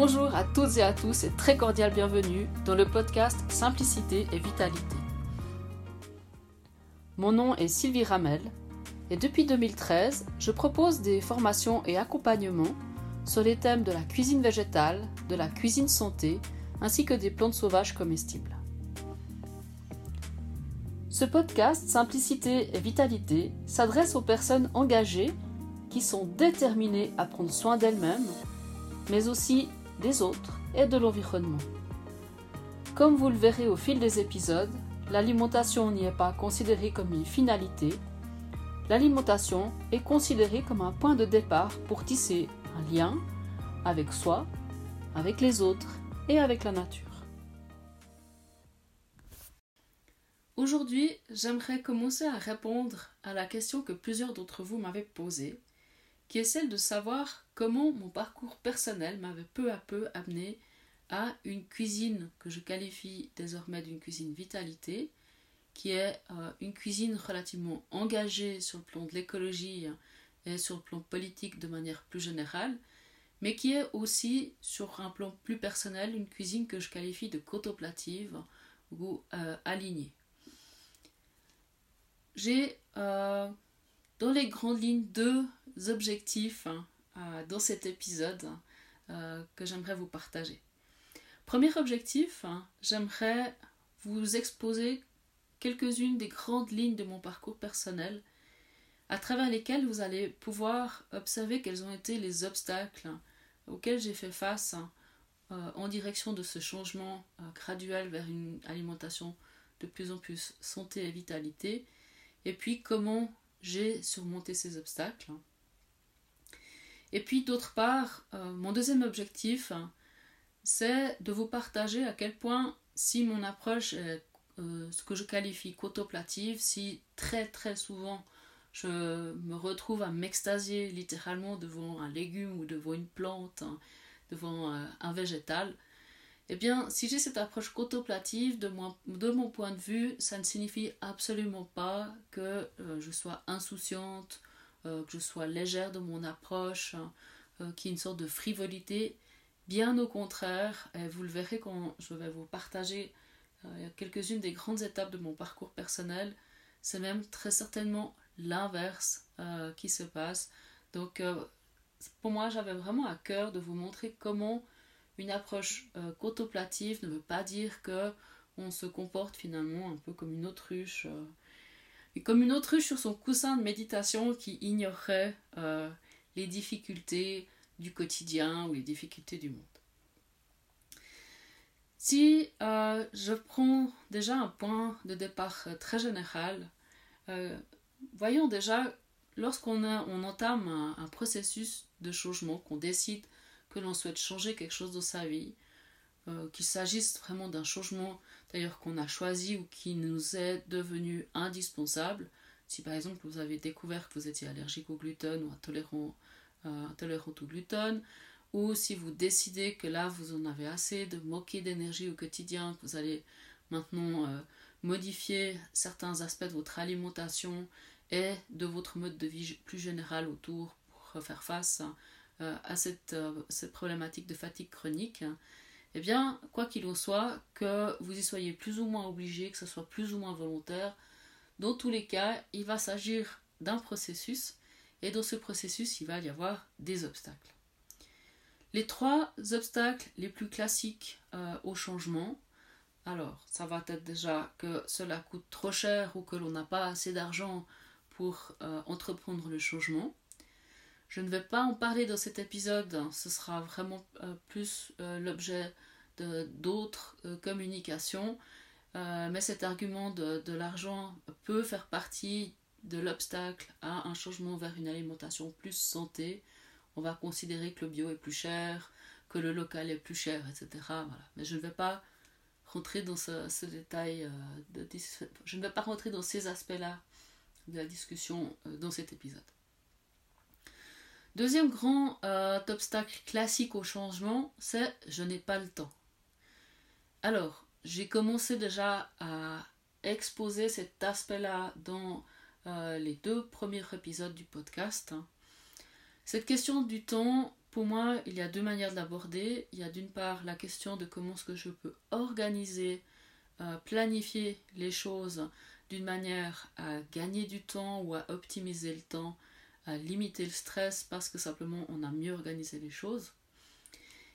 Bonjour à toutes et à tous et très cordial bienvenue dans le podcast Simplicité et Vitalité. Mon nom est Sylvie Ramel et depuis 2013, je propose des formations et accompagnements sur les thèmes de la cuisine végétale, de la cuisine santé, ainsi que des plantes sauvages comestibles. Ce podcast Simplicité et Vitalité s'adresse aux personnes engagées qui sont déterminées à prendre soin d'elles-mêmes, mais aussi des autres et de l'environnement. Comme vous le verrez au fil des épisodes, l'alimentation n'y est pas considérée comme une finalité, l'alimentation est considérée comme un point de départ pour tisser un lien avec soi, avec les autres et avec la nature. Aujourd'hui, j'aimerais commencer à répondre à la question que plusieurs d'entre vous m'avaient posée, qui est celle de savoir comment mon parcours personnel m'avait peu à peu amené à une cuisine que je qualifie désormais d'une cuisine vitalité, qui est euh, une cuisine relativement engagée sur le plan de l'écologie et sur le plan politique de manière plus générale, mais qui est aussi sur un plan plus personnel une cuisine que je qualifie de cotoplative ou euh, alignée. J'ai euh, dans les grandes lignes deux objectifs euh, dans cet épisode euh, que j'aimerais vous partager. Premier objectif, hein, j'aimerais vous exposer quelques-unes des grandes lignes de mon parcours personnel à travers lesquelles vous allez pouvoir observer quels ont été les obstacles auxquels j'ai fait face hein, euh, en direction de ce changement graduel vers une alimentation de plus en plus santé et vitalité, et puis comment j'ai surmonté ces obstacles. Et puis d'autre part, euh, mon deuxième objectif, c'est de vous partager à quel point si mon approche est euh, ce que je qualifie cotoplative, si très très souvent je me retrouve à m'extasier littéralement devant un légume ou devant une plante, hein, devant euh, un végétal, eh bien, si j'ai cette approche mon, de mon point de vue, ça ne signifie absolument pas que je sois insouciante euh, que je sois légère de mon approche, hein, euh, qui est une sorte de frivolité. Bien au contraire, et vous le verrez quand je vais vous partager euh, quelques-unes des grandes étapes de mon parcours personnel, c'est même très certainement l'inverse qui se passe. Donc pour moi, j'avais vraiment à cœur de vous montrer comment une approche cotoplative ne veut pas dire que on se comporte finalement un peu comme une autruche comme une autruche sur son coussin de méditation qui ignorerait euh, les difficultés du quotidien ou les difficultés du monde. Si euh, je prends déjà un point de départ euh, très général, voyons déjà, lorsqu'on on entame un, processus de changement, qu'on décide que l'on souhaite changer quelque chose dans sa vie, qu'il s'agisse vraiment d'un changement d'ailleurs qu'on a choisi ou qui nous est devenu indispensable. Si par exemple vous avez découvert que vous étiez allergique au gluten ou intolérant, euh, au gluten, ou si vous décidez que là vous en avez assez de moquer d'énergie au quotidien, que vous allez maintenant euh, modifier certains aspects de votre alimentation et de votre mode de vie plus général autour pour faire face euh, à cette problématique de fatigue chronique, eh bien, quoi qu'il en soit, que vous y soyez plus ou moins obligé, que ce soit plus ou moins volontaire, dans tous les cas, il va s'agir d'un processus, et dans ce processus, il va y avoir des obstacles. Les trois obstacles les plus classiques euh, au changement, alors, ça va être déjà que cela coûte trop cher ou que l'on n'a pas assez d'argent pour euh, entreprendre le changement. Je ne vais pas en parler dans cet épisode, hein. ce sera vraiment euh, plus l'objet d'autres euh, communications, mais cet argument de, l'argent peut faire partie de l'obstacle à un changement vers une alimentation plus santé. On va considérer que le bio est plus cher, que le local est plus cher, etc. Voilà. Mais je ne vais pas rentrer dans ce, détail, de, je ne vais pas rentrer dans ces aspects-là de la discussion dans cet épisode. Deuxième grand euh, obstacle classique au changement, c'est je n'ai pas le temps. Alors, j'ai commencé déjà à exposer cet aspect-là dans euh, les deux premiers épisodes du podcast. Cette question du temps pour moi, il y a deux manières de l'aborder. Il y a d'une part la question de comment est-ce que je peux organiser, euh, planifier les choses d'une manière à gagner du temps ou à optimiser le temps, à limiter le stress parce que simplement on a mieux organisé les choses.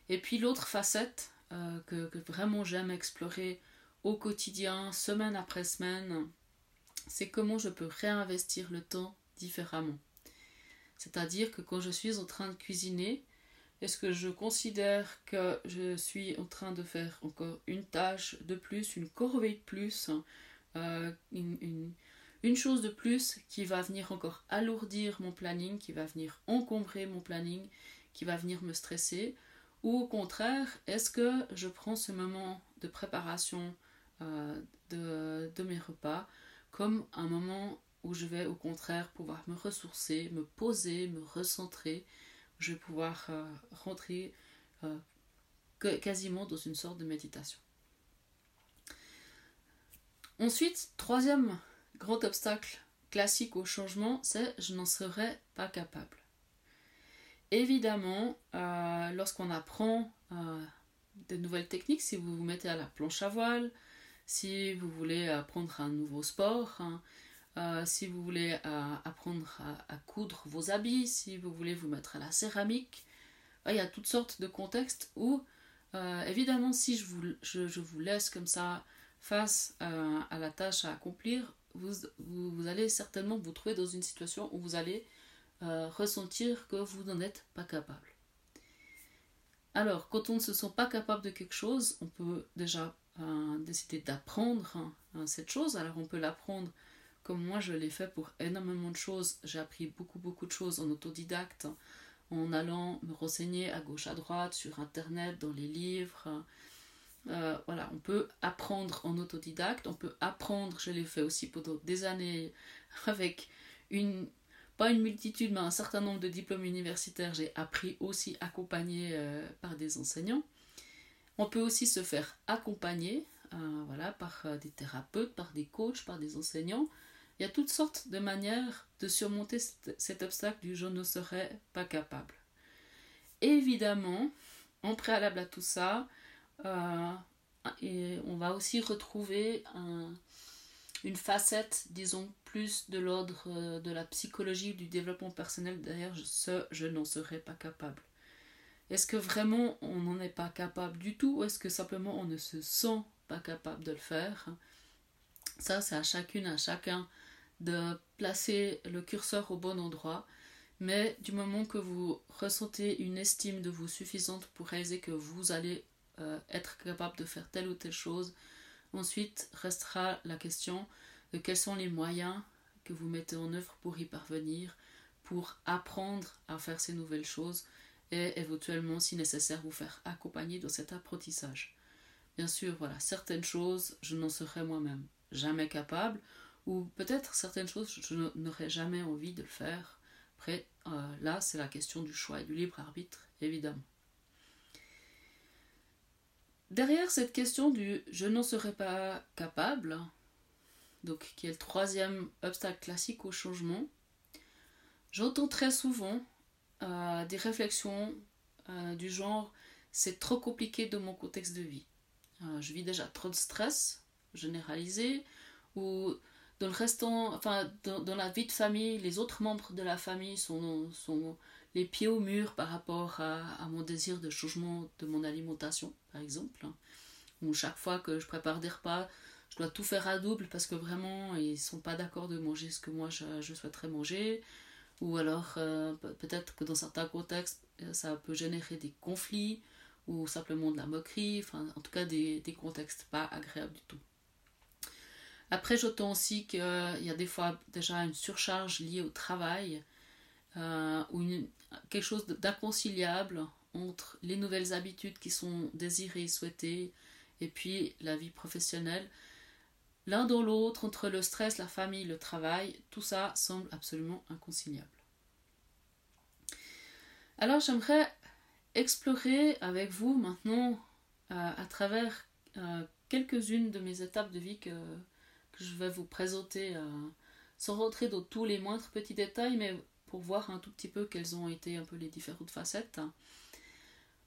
Et puis l'autre facette euh, que, vraiment j'aime explorer au quotidien, semaine après semaine, c'est comment je peux réinvestir le temps différemment. C'est-à-dire que quand je suis en train de cuisiner, est-ce que je considère que je suis en train de faire encore une tâche de plus, une corvée de plus, euh, une, chose de plus qui va venir encore alourdir mon planning, qui va venir encombrer mon planning, qui va venir me stresser Ou au contraire, est-ce que je prends ce moment de préparation euh, de, mes repas comme un moment où je vais au contraire pouvoir me ressourcer, me poser, me recentrer. Je vais pouvoir euh, rentrer euh, quasiment dans une sorte de méditation. Ensuite, troisième grand obstacle classique au changement, c'est je n'en serais pas capable. Évidemment, euh, lorsqu'on apprend de nouvelles techniques, si vous vous mettez à la planche à voile, si vous voulez apprendre un nouveau sport, hein, euh, si vous voulez euh, apprendre à, coudre vos habits, si vous voulez vous mettre à la céramique. il y a toutes sortes de contextes où, euh, évidemment, si je vous, laisse comme ça face à la tâche à accomplir, vous, allez certainement vous trouver dans une situation où vous allez ressentir que vous n'en êtes pas capable. Alors, quand on ne se sent pas capable de quelque chose, on peut déjà décider d'apprendre hein, cette chose. Alors, on peut l'apprendre comme moi je l'ai fait pour énormément de choses. J'ai appris beaucoup beaucoup de choses en autodidacte, en allant me renseigner à gauche à droite, sur internet, dans les livres. Euh, voilà, on peut apprendre en autodidacte, on peut apprendre, je l'ai fait aussi pendant des années avec une, pas une multitude, mais un certain nombre de diplômes universitaires, j'ai appris aussi accompagné euh, par des enseignants. On peut aussi se faire accompagner euh, voilà, par des thérapeutes, par des coachs, par des enseignants. Il y a toutes sortes de manières de surmonter cet obstacle du je ne serais pas capable. Évidemment, en préalable à tout ça, euh, et on va aussi retrouver une facette, disons, plus de l'ordre euh, de la psychologie, du développement personnel. Derrière ce je n'en serais pas capable. Est-ce que vraiment on n'en est pas capable du tout ou est-ce que simplement on ne se sent pas capable de le faire? Ça, c'est à chacune, à chacun de placer le curseur au bon endroit, mais du moment que vous ressentez une estime de vous suffisante pour réaliser que vous allez euh, être capable de faire telle ou telle chose, ensuite restera la question de quels sont les moyens que vous mettez en œuvre pour y parvenir, pour apprendre à faire ces nouvelles choses et éventuellement, si nécessaire, vous faire accompagner dans cet apprentissage. Bien sûr, voilà, certaines choses, je n'en serai moi-même jamais capable, ou peut-être certaines choses, je n'aurais jamais envie de le faire. Après, euh, là, c'est la question du choix et du libre arbitre, évidemment. Derrière cette question du je n'en serais pas capable, donc qui est le troisième obstacle classique au changement, j'entends très souvent euh, des réflexions euh, du genre c'est trop compliqué de mon contexte de vie. je vis déjà trop de stress généralisé, ou dans le restant, enfin, dans, la vie de famille, les autres membres de la famille sont, sont les pieds au mur par rapport à, mon désir de changement de mon alimentation, par exemple. Ou chaque fois que je prépare des repas, je dois tout faire à double parce que vraiment, ils sont pas d'accord de manger ce que moi je, souhaiterais manger. Ou alors, euh, peut-être que dans certains contextes, euh, ça peut générer des conflits ou simplement de la moquerie, enfin, en tout cas des, contextes pas agréables du tout. Après, j'entends aussi qu'il y a des fois déjà une surcharge liée au travail euh, ou quelque chose d'inconciliable entre les nouvelles habitudes qui sont désirées, souhaitées, et puis la vie professionnelle. L'un dans l'autre, entre le stress, la famille, le travail, tout ça semble absolument inconciliable. Alors j'aimerais explorer avec vous maintenant, euh, à travers euh, quelques-unes de mes étapes de vie que, que je vais vous présenter euh, sans rentrer dans tous les moindres petits détails, mais pour voir un tout petit peu quelles ont été un peu les différentes facettes.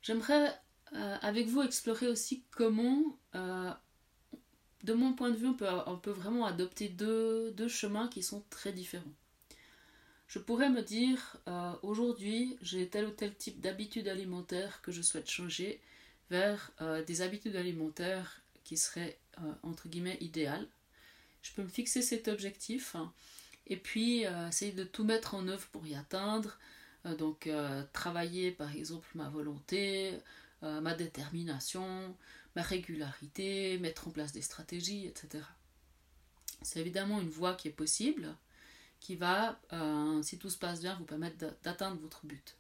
J'aimerais avec vous explorer aussi comment, de mon point de vue, on peut, vraiment adopter deux, deux, chemins qui sont très différents. Je pourrais me dire, aujourd'hui, j'ai tel ou tel type d'habitude alimentaire que je souhaite changer vers des habitudes alimentaires qui seraient, entre guillemets, idéales je peux me fixer cet objectif et puis euh, essayer de tout mettre en œuvre pour y atteindre. Euh, donc euh, travailler par exemple ma volonté, ma détermination, ma régularité, mettre en place des stratégies, etc. C'est évidemment une voie qui est possible, qui va, si tout se passe bien, vous permettre d'atteindre votre but.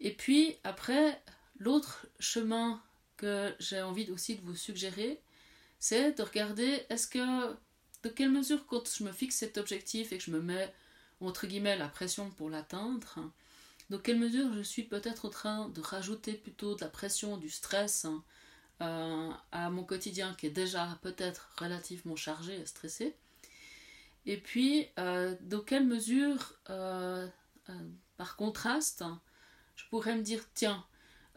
Et puis après, l'autre chemin que j'ai envie aussi de vous suggérer, c'est de regarder est-ce que, de quelle mesure, quand je me fixe cet objectif et que je me mets, entre guillemets, la pression pour l'atteindre, de quelle mesure je suis peut-être en train de rajouter plutôt de la pression, du stress euh, à mon quotidien qui est déjà peut-être relativement chargé et stressé? Et puis, euh, dans quelle mesure, euh, par contraste, je pourrais me dire, tiens,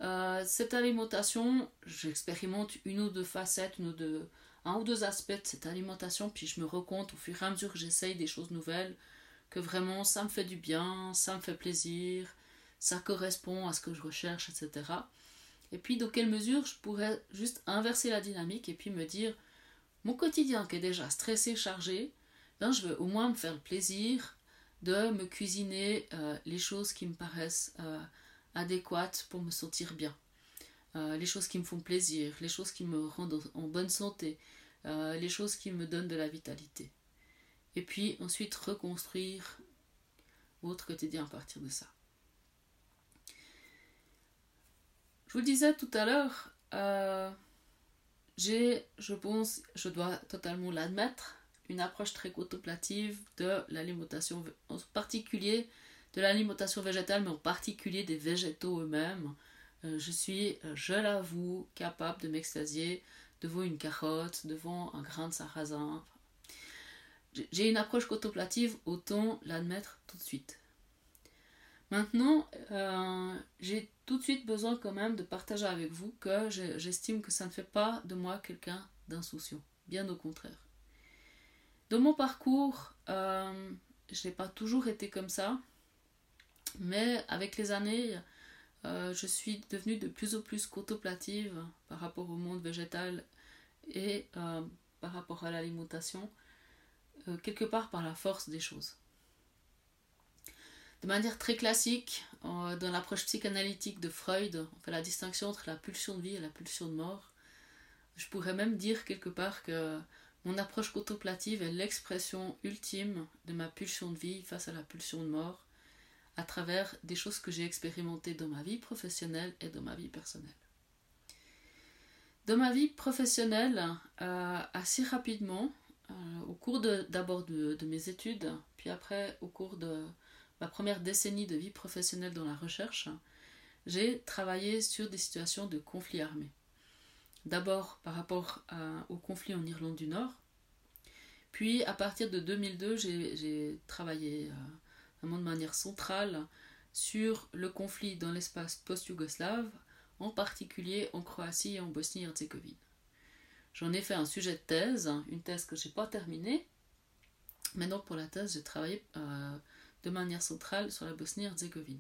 euh, cette alimentation, j'expérimente une ou deux facettes, une ou deux, un ou deux aspects de cette alimentation, puis je me rends compte au fur et à mesure que j'essaye des choses nouvelles que vraiment ça me fait du bien, ça me fait plaisir, ça correspond à ce que je recherche, etc. Et puis dans quelle mesure je pourrais juste inverser la dynamique et puis me dire mon quotidien qui est déjà stressé, chargé, ben je veux au moins me faire le plaisir de me cuisiner euh, les choses qui me paraissent euh, adéquate pour me sentir bien. Euh, les choses qui me font plaisir, les choses qui me rendent en bonne santé, euh, les choses qui me donnent de la vitalité. Et puis ensuite reconstruire votre quotidien à partir de ça. Je vous disais tout à l'heure, euh, j'ai, je pense, je dois totalement l'admettre, une approche très contemplative de l'alimentation, en particulier de l'alimentation végétale, mais en particulier des végétaux eux-mêmes. Euh, je suis, euh, je l'avoue, capable de m'extasier devant une carotte, devant un grain de sarrasin. J'ai une approche contemplative, autant l'admettre tout de suite. Maintenant, euh, j'ai tout de suite besoin quand même de partager avec vous que j'estime que ça ne fait pas de moi quelqu'un d'insouciant. Bien au contraire. Dans mon parcours, je n'ai pas toujours été comme ça. Mais avec les années, euh, je suis devenue de plus en plus contemplative par rapport au monde végétal et euh, par rapport à l'alimentation, euh, quelque part par la force des choses. De manière très classique, dans l'approche psychanalytique de Freud, on fait la distinction entre la pulsion de vie et la pulsion de mort. Je pourrais même dire quelque part que mon approche contemplative est l'expression ultime de ma pulsion de vie face à la pulsion de mort à travers des choses que j'ai expérimentées dans ma vie professionnelle et dans ma vie personnelle. Dans ma vie professionnelle, euh, assez rapidement, euh, au cours d'abord de, mes études, puis après au cours de ma première décennie de vie professionnelle dans la recherche, j'ai travaillé sur des situations de conflit armé. D'abord par rapport au conflit en Irlande du Nord, puis à partir de 2002, j'ai travaillé euh, de manière centrale sur le conflit dans l'espace post-yougoslave, en particulier en Croatie et en Bosnie-Herzégovine. J'en ai fait un sujet de thèse, une thèse que je n'ai pas terminée. Maintenant, pour la thèse, j'ai travaillé euh, de manière centrale sur la Bosnie-Herzégovine.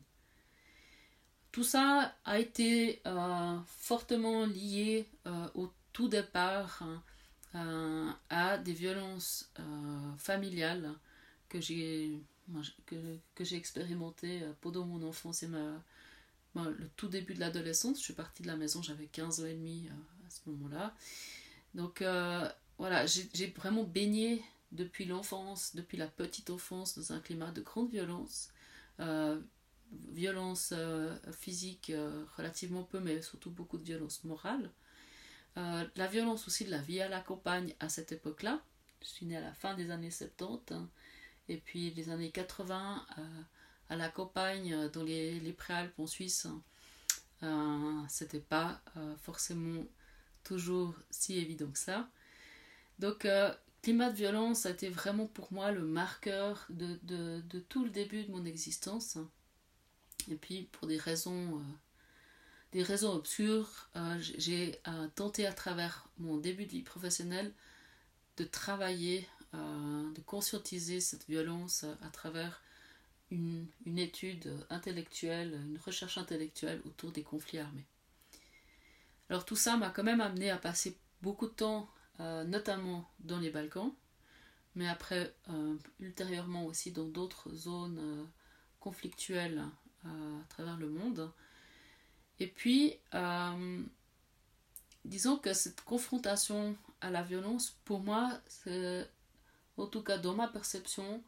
Tout ça a été euh, fortement lié euh, au tout départ à des violences familiales que j'ai que, j'ai expérimenté euh, pendant mon enfance et ma, le tout début de l'adolescence. Je suis partie de la maison, j'avais 15 ans et demi euh, à ce moment-là. Donc euh, voilà, j'ai vraiment baigné depuis l'enfance, depuis la petite enfance, dans un climat de grande violence. violence physique relativement peu, mais surtout beaucoup de violence morale. la violence aussi de la vie à la campagne à cette époque-là. Je suis née à la fin des années 70. Et puis les années 80, euh, à la campagne, euh, dans les, préalpes en Suisse, euh, c'était pas forcément toujours si évident que ça. Donc climat de violence a été vraiment pour moi le marqueur de, tout le début de mon existence. Et puis pour des raisons, des raisons obscures, j'ai tenté à travers mon début de vie professionnelle de travailler, de conscientiser cette violence à travers une, étude intellectuelle, une recherche intellectuelle autour des conflits armés. Alors tout ça m'a quand même amené à passer beaucoup de temps euh, notamment dans les Balkans, mais après euh, ultérieurement aussi dans d'autres zones euh, conflictuelles à travers le monde. Et puis, disons que cette confrontation à la violence, pour moi, c'est, en tout cas dans ma perception,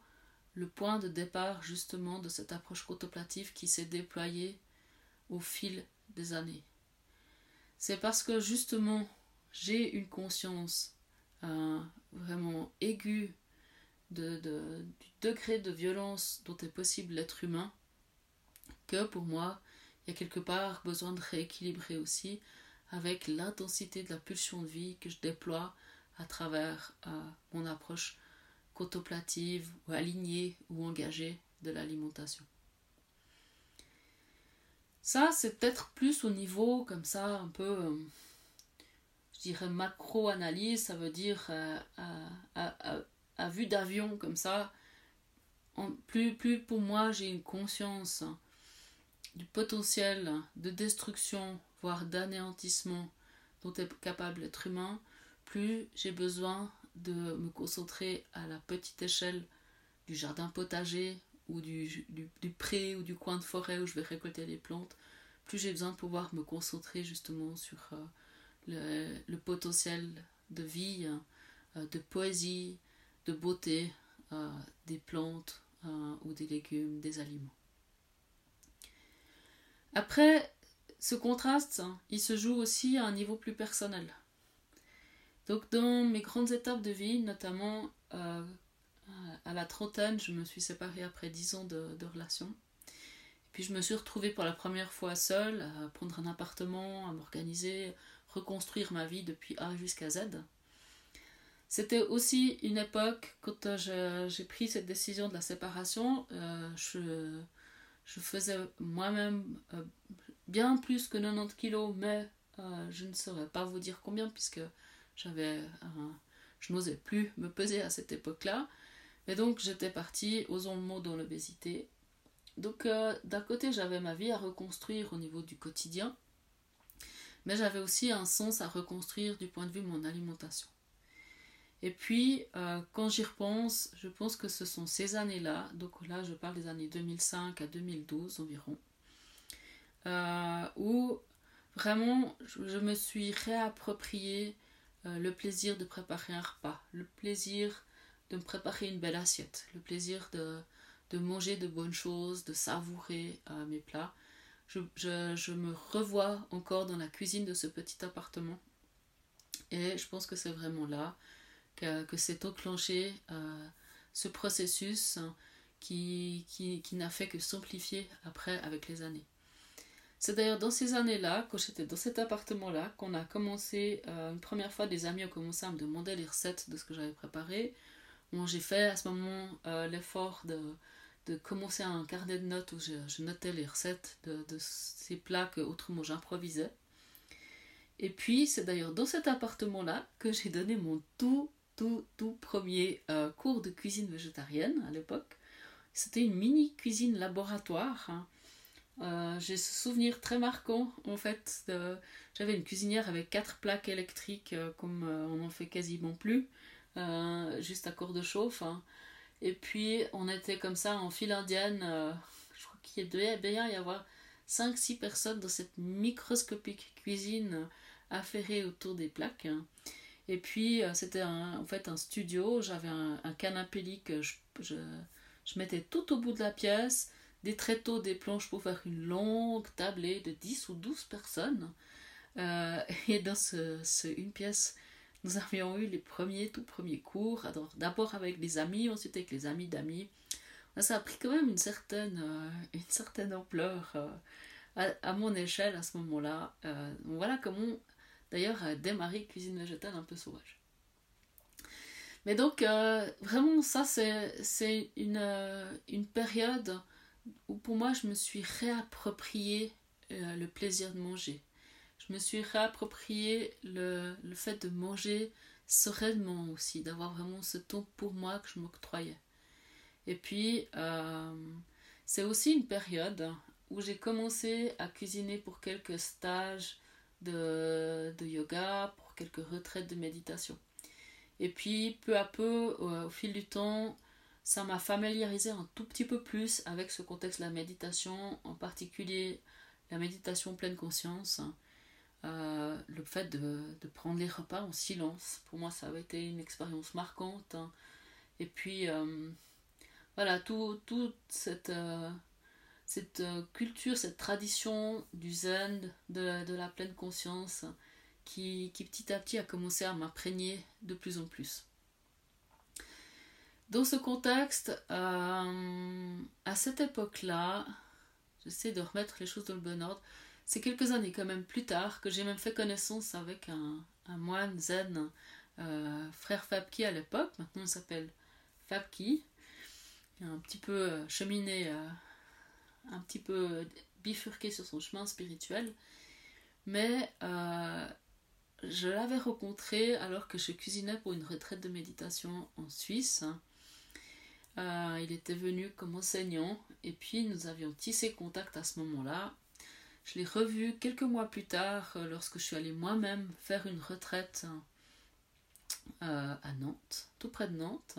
le point de départ justement de cette approche contemplative qui s'est déployée au fil des années. C'est parce que justement j'ai une conscience euh, vraiment aiguë du degré de violence dont est possible l'être humain, que pour moi, il y a quelque part besoin de rééquilibrer aussi avec l'intensité de la pulsion de vie que je déploie à travers euh, mon approche contemplative ou alignée ou engagée de l'alimentation. Ça, c'est peut-être plus au niveau comme ça, un peu euh, dirais macro-analyse, ça veut dire euh, à, vue d'avion comme ça. Plus, plus pour moi j'ai une conscience du potentiel de destruction, voire d'anéantissement dont est capable l'être humain, plus j'ai besoin de me concentrer à la petite échelle du jardin potager ou du, pré ou du coin de forêt où je vais récolter les plantes, plus j'ai besoin de pouvoir me concentrer justement sur euh, le, potentiel de vie, euh, de poésie, de beauté euh, des plantes ou des légumes, des aliments. Après, ce contraste, il se joue aussi à un niveau plus personnel. Donc dans mes grandes étapes de vie, notamment à la trentaine, je me suis séparée après dix ans de, relation. Puis je me suis retrouvée pour la première fois seule à prendre un appartement, à m'organiser, reconstruire ma vie depuis A jusqu'à Z. C'était aussi une époque, quand euh, j'ai pris cette décision de la séparation, euh, je, faisais moi-même euh, bien plus que 90 kilos, mais je ne saurais pas vous dire combien, puisque j'avais, je n'osais plus me peser à cette époque-là. Et donc j'étais partie, osons le mot, dans l'obésité. Donc d'un côté j'avais ma vie à reconstruire au niveau du quotidien, mais j'avais aussi un sens à reconstruire du point de vue de mon alimentation. Et puis, euh, quand j'y repense, je pense que ce sont ces années-là, donc là je parle des années 2005 à 2012 environ, euh, où vraiment je, me suis réapproprié euh, le plaisir de préparer un repas, le plaisir de me préparer une belle assiette, le plaisir de, de manger de bonnes choses, de savourer mes plats je, me revois encore dans la cuisine de ce petit appartement. Et je pense que c'est vraiment là que, que s'est enclenché euh, ce processus qui, qui, qui n'a fait que s'amplifier après avec les années. C'est d'ailleurs dans ces années-là, quand j'étais dans cet appartement-là, qu'on a commencé, euh, une première fois, des amis ont commencé à me demander les recettes de ce que j'avais préparé. Bon, j'ai fait à ce moment euh, l'effort de, de commencer un carnet de notes où je, notais les recettes de, ces plats que autrement j'improvisais. Et puis, c'est d'ailleurs dans cet appartement-là que j'ai donné mon tout, tout, tout premier euh, cours de cuisine végétarienne à l'époque. C'était une mini cuisine laboratoire. Hein. Euh, j'ai ce souvenir très marquant en fait. J'avais une cuisinière avec quatre plaques électriques euh, comme on n'en fait quasiment plus, juste à corps de chauffe. Hein. Et puis, on était comme ça en file indienne. Euh, je crois qu'il devait bien y avoir 5-6 personnes dans cette microscopique cuisine affairée autour des plaques. Et puis, euh, c'était en fait un studio. J'avais un, canapé lit que je, je, mettais tout au bout de la pièce. Des tréteaux, des planches pour faire une longue tablée de 10 ou 12 personnes. Euh, et dans ce, une pièce nous avions eu les premiers, tout premiers cours, d'abord avec les amis, ensuite avec les amis d'amis. Ça a pris quand même une certaine, euh, ampleur euh, à, mon échelle à ce moment-là. Voilà comment, d'ailleurs, a démarré Cuisine végétale un peu sauvage. Mais donc, vraiment, ça, c'est une période où pour moi, je me suis réapproprié euh, le plaisir de manger. Je me suis réapproprié le, le fait de manger sereinement aussi, d'avoir vraiment ce temps pour moi que je m'octroyais. Et puis, c'est aussi une période où j'ai commencé à cuisiner pour quelques stages de, de yoga, pour quelques retraites de méditation. Et puis, peu à peu, au, fil du temps, ça m'a familiarisé un tout petit peu plus avec ce contexte de la méditation, en particulier la méditation pleine conscience. Euh, le fait de, de, prendre les repas en silence, pour moi, ça avait été une expérience marquante. Et puis, euh, voilà, toute tout cette, euh, cette culture, cette tradition du zen, de, de la pleine conscience, qui, petit à petit a commencé à m'imprégner de plus en plus. Dans ce contexte, euh, à cette époque-là, j'essaie de remettre les choses dans le bon ordre, c'est quelques années quand même plus tard que j'ai même fait connaissance avec un, moine zen, euh, frère Fabki à l'époque, maintenant il s'appelle Fabki, un petit peu euh, cheminé, un petit peu bifurqué sur son chemin spirituel, mais je l'avais rencontré alors que je cuisinais pour une retraite de méditation en Suisse. Euh, il était venu comme enseignant et puis nous avions tissé contact à ce moment-là. Je l'ai revu quelques mois plus tard euh, lorsque je suis allée moi-même faire une retraite euh, à Nantes, tout près de Nantes.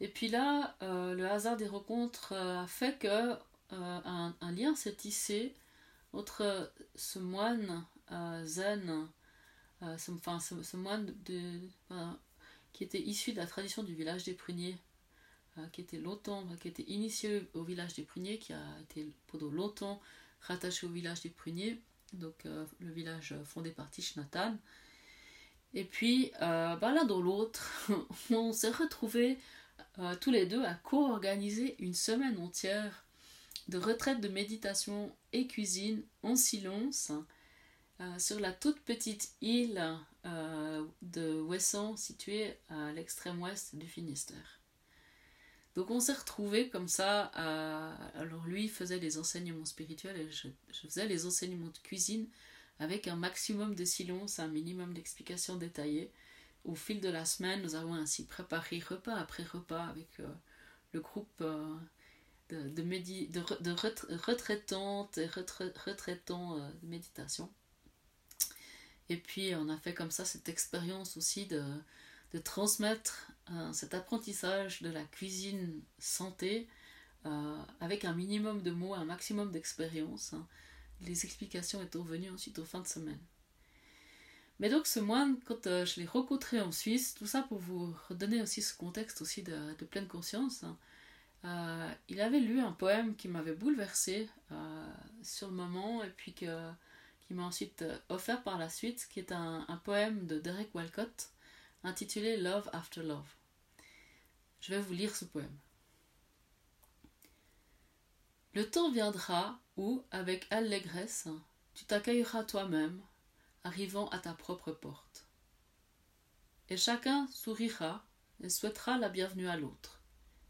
Et puis là, le hasard des rencontres a fait que un, lien s'est tissé entre ce moine zen enfin, ce, moine qui était issu de la tradition du village des pruniers, qui était longtemps, qui était initié au village des pruniers, qui a été pendant longtemps rattaché au village des pruniers, donc euh, le village fondé par Tishnatan. Et puis, bah, l'un dans l'autre, on s'est retrouvés tous les deux à co-organiser une semaine entière de retraite de méditation et cuisine en silence euh, sur la toute petite île euh, de Wesson située à l'extrême ouest du Finistère. Donc on s'est retrouvés comme ça. Alors lui faisait des enseignements spirituels et je, faisais les enseignements de cuisine avec un maximum de silence, un minimum d'explications détaillées. Au fil de la semaine, nous avons ainsi préparé repas après repas avec euh, le groupe de, de, retraitantes et retraitants de méditation. Et puis on a fait comme ça cette expérience aussi de transmettre euh, cet apprentissage de la cuisine santé euh, avec un minimum de mots, un maximum d'expérience. Hein. Les explications étant venues ensuite aux fins de semaine. Mais donc ce moine, quand euh, je l'ai rencontré en Suisse, tout ça pour vous redonner aussi ce contexte aussi de, pleine conscience, hein, il avait lu un poème qui m'avait bouleversé sur le moment et puis qui m'a ensuite euh, offert par la suite, qui est un, poème de Derek Walcott intitulé Love After Love. Je vais vous lire ce poème. Le temps viendra où, avec allégresse, tu t'accueilleras toi-même, arrivant à ta propre porte. Et chacun sourira et souhaitera la bienvenue à l'autre,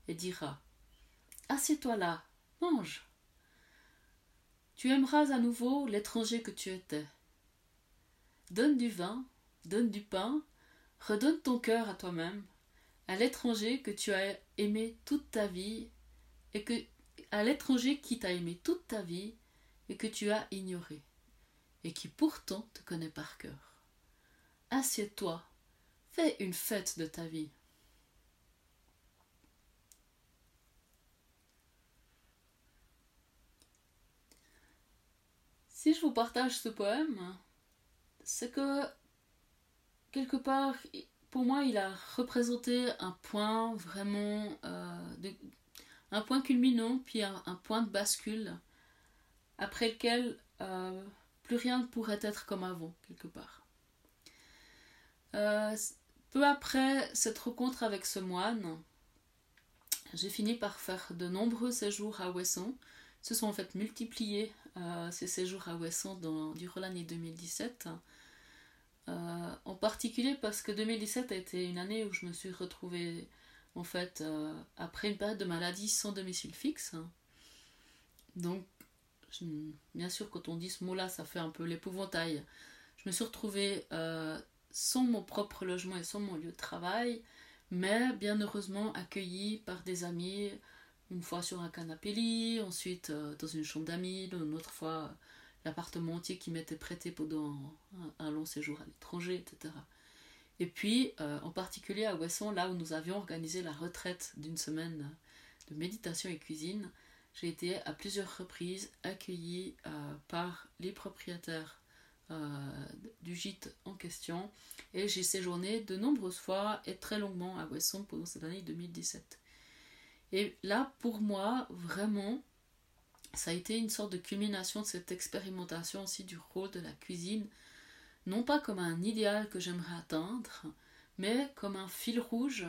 et dira Assieds-toi là, mange. Tu aimeras à nouveau l'étranger que tu étais. Donne du vin, donne du pain, redonne ton cœur à toi-même, à l'étranger que tu as aimé toute ta vie et que à l'étranger qui t'a aimé toute ta vie et que tu as ignoré et qui pourtant te connaît par cœur. Assieds-toi, fais une fête de ta vie. Si je vous partage ce poème, c'est que quelque part, pour moi, il a représenté un point vraiment, euh, un point culminant, puis un, point de bascule, après lequel euh, plus rien ne pourrait être comme avant, quelque part. Euh, peu après cette rencontre avec ce moine, j'ai fini par faire de nombreux séjours à Wesson, se sont en fait multipliés ces séjours à Wesson durant l'année 2017. En particulier parce que 2017 a été une année où je me suis retrouvée en fait après une période de maladie sans domicile fixe. Donc bien sûr quand on dit ce mot-là ça fait un peu l'épouvantail. Je me suis retrouvée sans mon propre logement et sans mon lieu de travail, mais bien heureusement accueillie par des amis, une fois sur un canapé lit, ensuite euh, dans une chambre d'amis, une autre fois l'appartement entier qui m'était prêté pendant un, long séjour à l'étranger, etc. Et puis, euh, en particulier à Ouessant, là où nous avions organisé la retraite d'une semaine de méditation et cuisine, j'ai été à plusieurs reprises accueillie euh, par les propriétaires du gîte en question et j'ai séjourné de nombreuses fois et très longuement à Ouessant pendant cette année 2017. Et là, pour moi, vraiment, ça a été une sorte de culmination de cette expérimentation aussi du rôle de la cuisine, non pas comme un idéal que j'aimerais atteindre, mais comme un fil rouge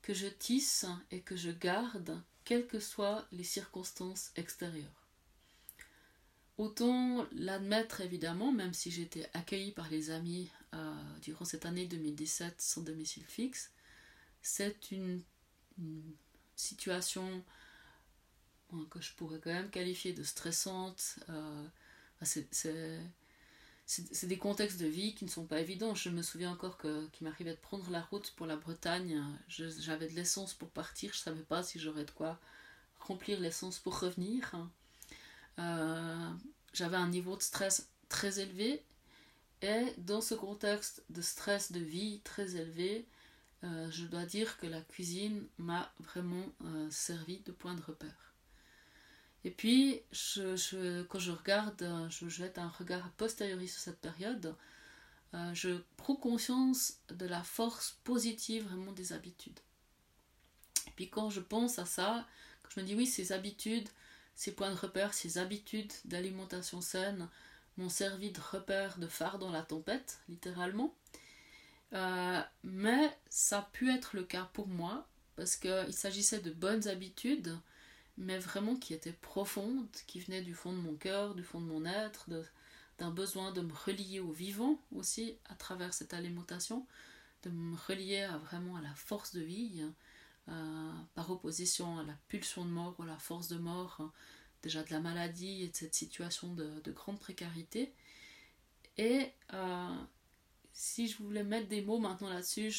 que je tisse et que je garde, quelles que soient les circonstances extérieures. Autant l'admettre évidemment, même si j'étais accueillie par les amis euh, durant cette année 2017 sans domicile fixe, c'est une, situation que je pourrais quand même qualifier de stressante. Euh, c'est des contextes de vie qui ne sont pas évidents. Je me souviens encore qu'il m'arrivait de prendre la route pour la Bretagne. J'avais de l'essence pour partir. Je ne savais pas si j'aurais de quoi remplir l'essence pour revenir. Euh, j'avais un niveau de stress très élevé et dans ce contexte de stress de vie très élevé, euh, je dois dire que la cuisine m'a vraiment euh, servi de point de repère. Et puis, quand je regarde, je jette un regard a posteriori sur cette période, je prends conscience de la force positive vraiment des habitudes. Et puis quand je pense à ça, quand je me dis oui, ces habitudes, ces points de repère, ces habitudes d'alimentation saine m'ont servi de repère, de phare dans la tempête, littéralement. Euh, mais ça a pu être le cas pour moi, parce qu'il s'agissait de bonnes habitudes, mais vraiment qui étaient profondes, qui venaient du fond de mon cœur, du fond de mon être, d'un besoin de me relier au vivant aussi à travers cette alimentation, de me relier à, vraiment à la force de vie, euh, par opposition à la pulsion de mort ou à la force de mort, hein, déjà de la maladie et de cette situation de, grande précarité. Et euh, si je voulais mettre des mots maintenant là-dessus,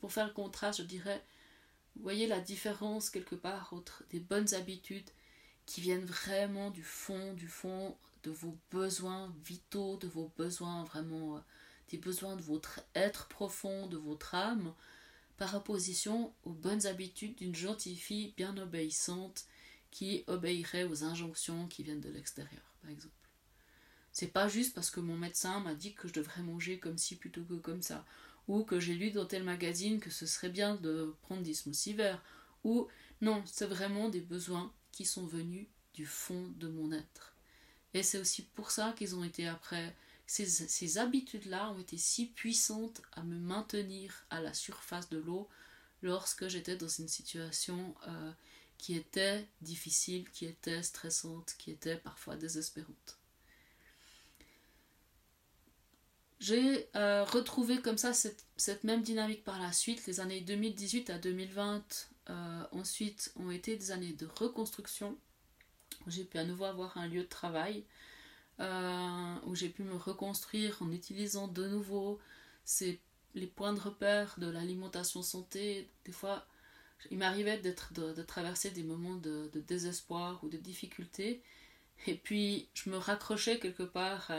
pour faire le contraste, je dirais, vous voyez la différence quelque part entre des bonnes habitudes qui viennent vraiment du fond, du fond de vos besoins vitaux, de vos besoins vraiment, euh, des besoins de votre être profond, de votre âme, par opposition aux bonnes habitudes d'une gentille fille bien obéissante qui obéirait aux injonctions qui viennent de l'extérieur, par exemple. C'est pas juste parce que mon médecin m'a dit que je devrais manger comme ci plutôt que comme ça, ou que j'ai lu dans tel magazine que ce serait bien de prendre des smoothies verts, ou non, c'est vraiment des besoins qui sont venus du fond de mon être. Et c'est aussi pour ça qu'ils ont été après ces, habitudes-là ont été si puissantes à me maintenir à la surface de l'eau lorsque j'étais dans une situation euh, qui était difficile, qui était stressante, qui était parfois désespérante. J'ai euh, retrouvé comme ça cette, même dynamique par la suite. Les années 2018 à 2020 euh, ensuite ont été des années de reconstruction. J'ai pu à nouveau avoir un lieu de travail euh, où j'ai pu me reconstruire en utilisant de nouveau les points de repère de l'alimentation santé. Des fois, il m'arrivait d'être, de, traverser des moments de, désespoir ou de difficulté, et puis je me raccrochais quelque part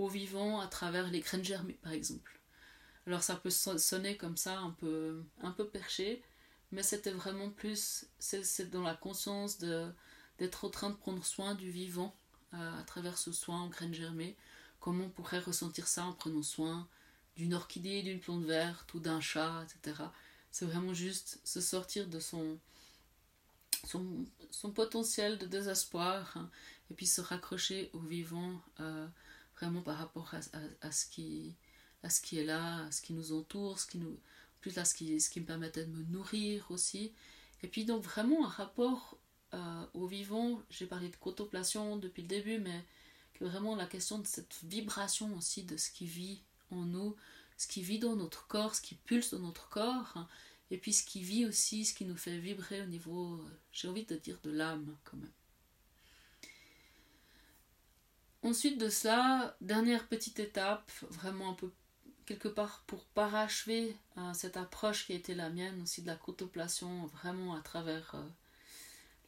au vivant à travers les graines germées, par exemple. Alors ça peut sonner comme ça, un peu, un peu perché, mais c'était vraiment plus, c'est, dans la conscience d'être en train de prendre soin du vivant à travers ce soin en graines germées, comment on pourrait ressentir ça en prenant soin d'une orchidée, d'une plante verte ou d'un chat, etc. C'est vraiment juste se sortir de son, son, potentiel de désespoir hein, et puis se raccrocher au vivant euh, vraiment par rapport à, ce qui, à ce qui est là, à ce qui nous entoure, ce qui nous, plus là, ce qui, ce qui me permettait de me nourrir aussi. Et puis donc vraiment un rapport euh, au vivant, j'ai parlé de contemplation depuis le début, mais que vraiment la question de cette vibration aussi de ce qui vit en nous, ce qui vit dans notre corps, ce qui pulse dans notre corps, et puis ce qui vit aussi, ce qui nous fait vibrer au niveau, j'ai envie de dire, de l'âme quand même. Ensuite de cela, dernière petite étape, vraiment un peu quelque part pour parachever euh, cette approche qui a été la mienne aussi de la contemplation, vraiment à travers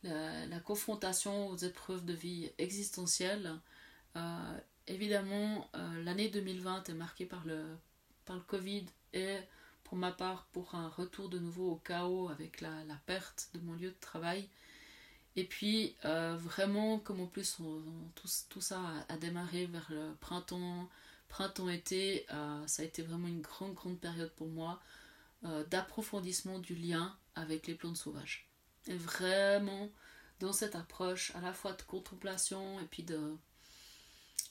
euh, la, confrontation aux épreuves de vie existentielles. Euh, évidemment, l'année 2020 est marquée par le, Covid et pour ma part pour un retour de nouveau au chaos avec la perte de mon lieu de travail. Et puis vraiment, comme en plus tout, tout, ça a, démarré vers le printemps, printemps-été, euh, ça a été vraiment une grande, grande période pour moi euh, d'approfondissement du lien avec les plantes sauvages. Et vraiment, dans cette approche à la fois de contemplation et puis de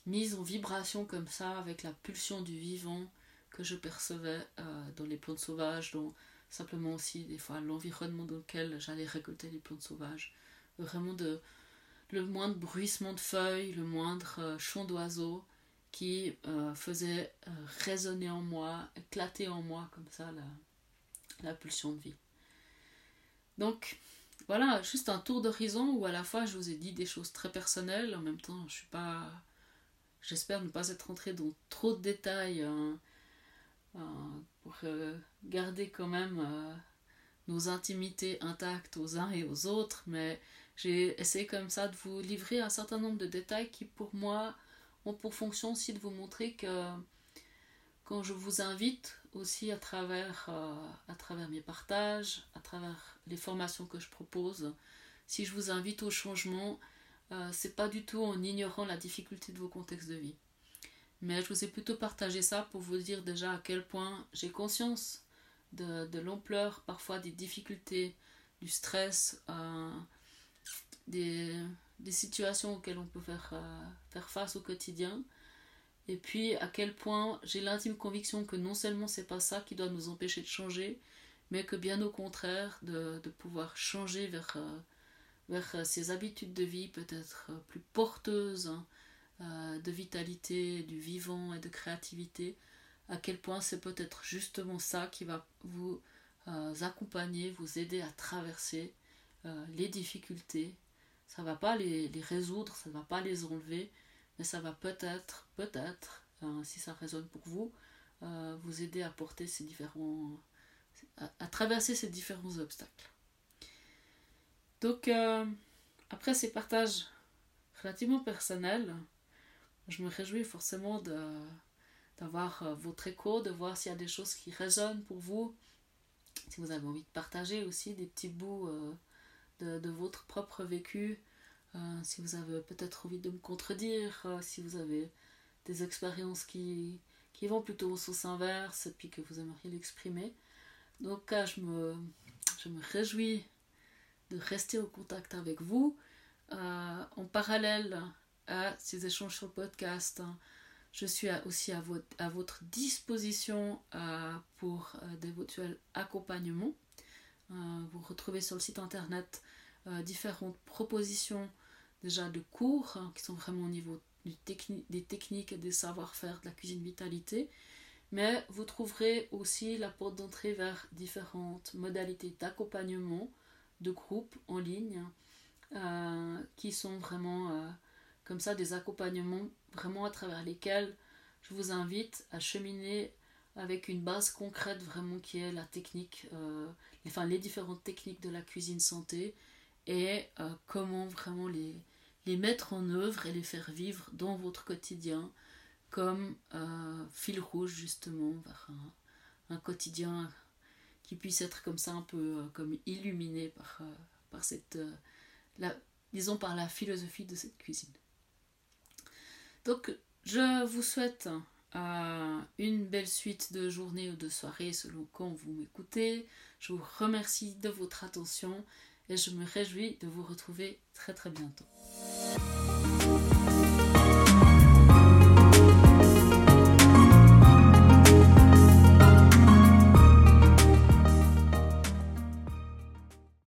mise en vibration comme ça avec la pulsion du vivant que je percevais euh, dans les plantes sauvages, dont simplement aussi des fois l'environnement dans lequel j'allais récolter les plantes sauvages. Vraiment de le moindre bruissement de feuilles, le moindre chant d'oiseaux, qui euh, faisait euh, résonner en moi, éclater en moi comme ça la, la pulsion de vie. Donc voilà, juste un tour d'horizon où à la fois je vous ai dit des choses très personnelles, en même temps je suis pas. J'espère ne pas être rentrée dans trop de détails hein, pour euh, garder quand même nos intimités intactes aux uns et aux autres, mais j'ai essayé comme ça de vous livrer un certain nombre de détails qui pour moi ont pour fonction aussi de vous montrer que quand je vous invite aussi à travers, euh, à travers mes partages, à travers les formations que je propose, si je vous invite au changement, euh, c'est pas du tout en ignorant la difficulté de vos contextes de vie. Mais je vous ai plutôt partagé ça pour vous dire déjà à quel point j'ai conscience de, l'ampleur parfois des difficultés, du stress, euh, des, situations auxquelles on peut faire, euh, faire face au quotidien. Et puis à quel point j'ai l'intime conviction que non seulement c'est pas ça qui doit nous empêcher de changer, mais que bien au contraire, de, de pouvoir changer vers, euh, vers euh, ces habitudes de vie peut-être plus porteuses hein, de vitalité, du vivant et de créativité, à quel point c'est peut-être justement ça qui va vous accompagner, vous aider à traverser les difficultés ça va pas les, résoudre, ça va pas les enlever, mais ça va peut-être, peut-être, euh, si ça résonne pour vous, euh, vous aider à porter ces différents, à, traverser ces différents obstacles. Donc, euh, après ces partages relativement personnels, je me réjouis forcément de, d'avoir votre écho, de voir s'il y a des choses qui résonnent pour vous, si vous avez envie de partager aussi des petits bouts de, votre propre vécu, euh, si vous avez peut-être envie de me contredire, euh, si vous avez des expériences qui, vont plutôt au sens inverse et puis que vous aimeriez l'exprimer. Donc je me, je me réjouis de rester au contact avec vous. Euh, en parallèle à ces échanges sur podcast, je suis aussi à votre, disposition pour d'éventuels accompagnements. vous retrouvez sur le site internet euh, différentes propositions déjà de cours hein, qui sont vraiment au niveau des techniques et des savoir-faire de la cuisine vitalité. Mais vous trouverez aussi la porte d'entrée vers différentes modalités d'accompagnement de groupe en ligne euh, qui sont vraiment euh, comme ça des accompagnements vraiment à travers lesquels je vous invite à cheminer avec une base concrète vraiment qui est la technique, enfin les différentes techniques de la cuisine santé et euh, comment vraiment les, les mettre en œuvre et les faire vivre dans votre quotidien comme euh, fil rouge justement vers un, quotidien qui puisse être comme ça un peu euh, comme illuminé par, par cette la, disons par la philosophie de cette cuisine. Donc je vous souhaite une belle suite de journée ou de soirée selon quand vous m'écoutez. Je vous remercie de votre attention et je me réjouis de vous retrouver très très bientôt.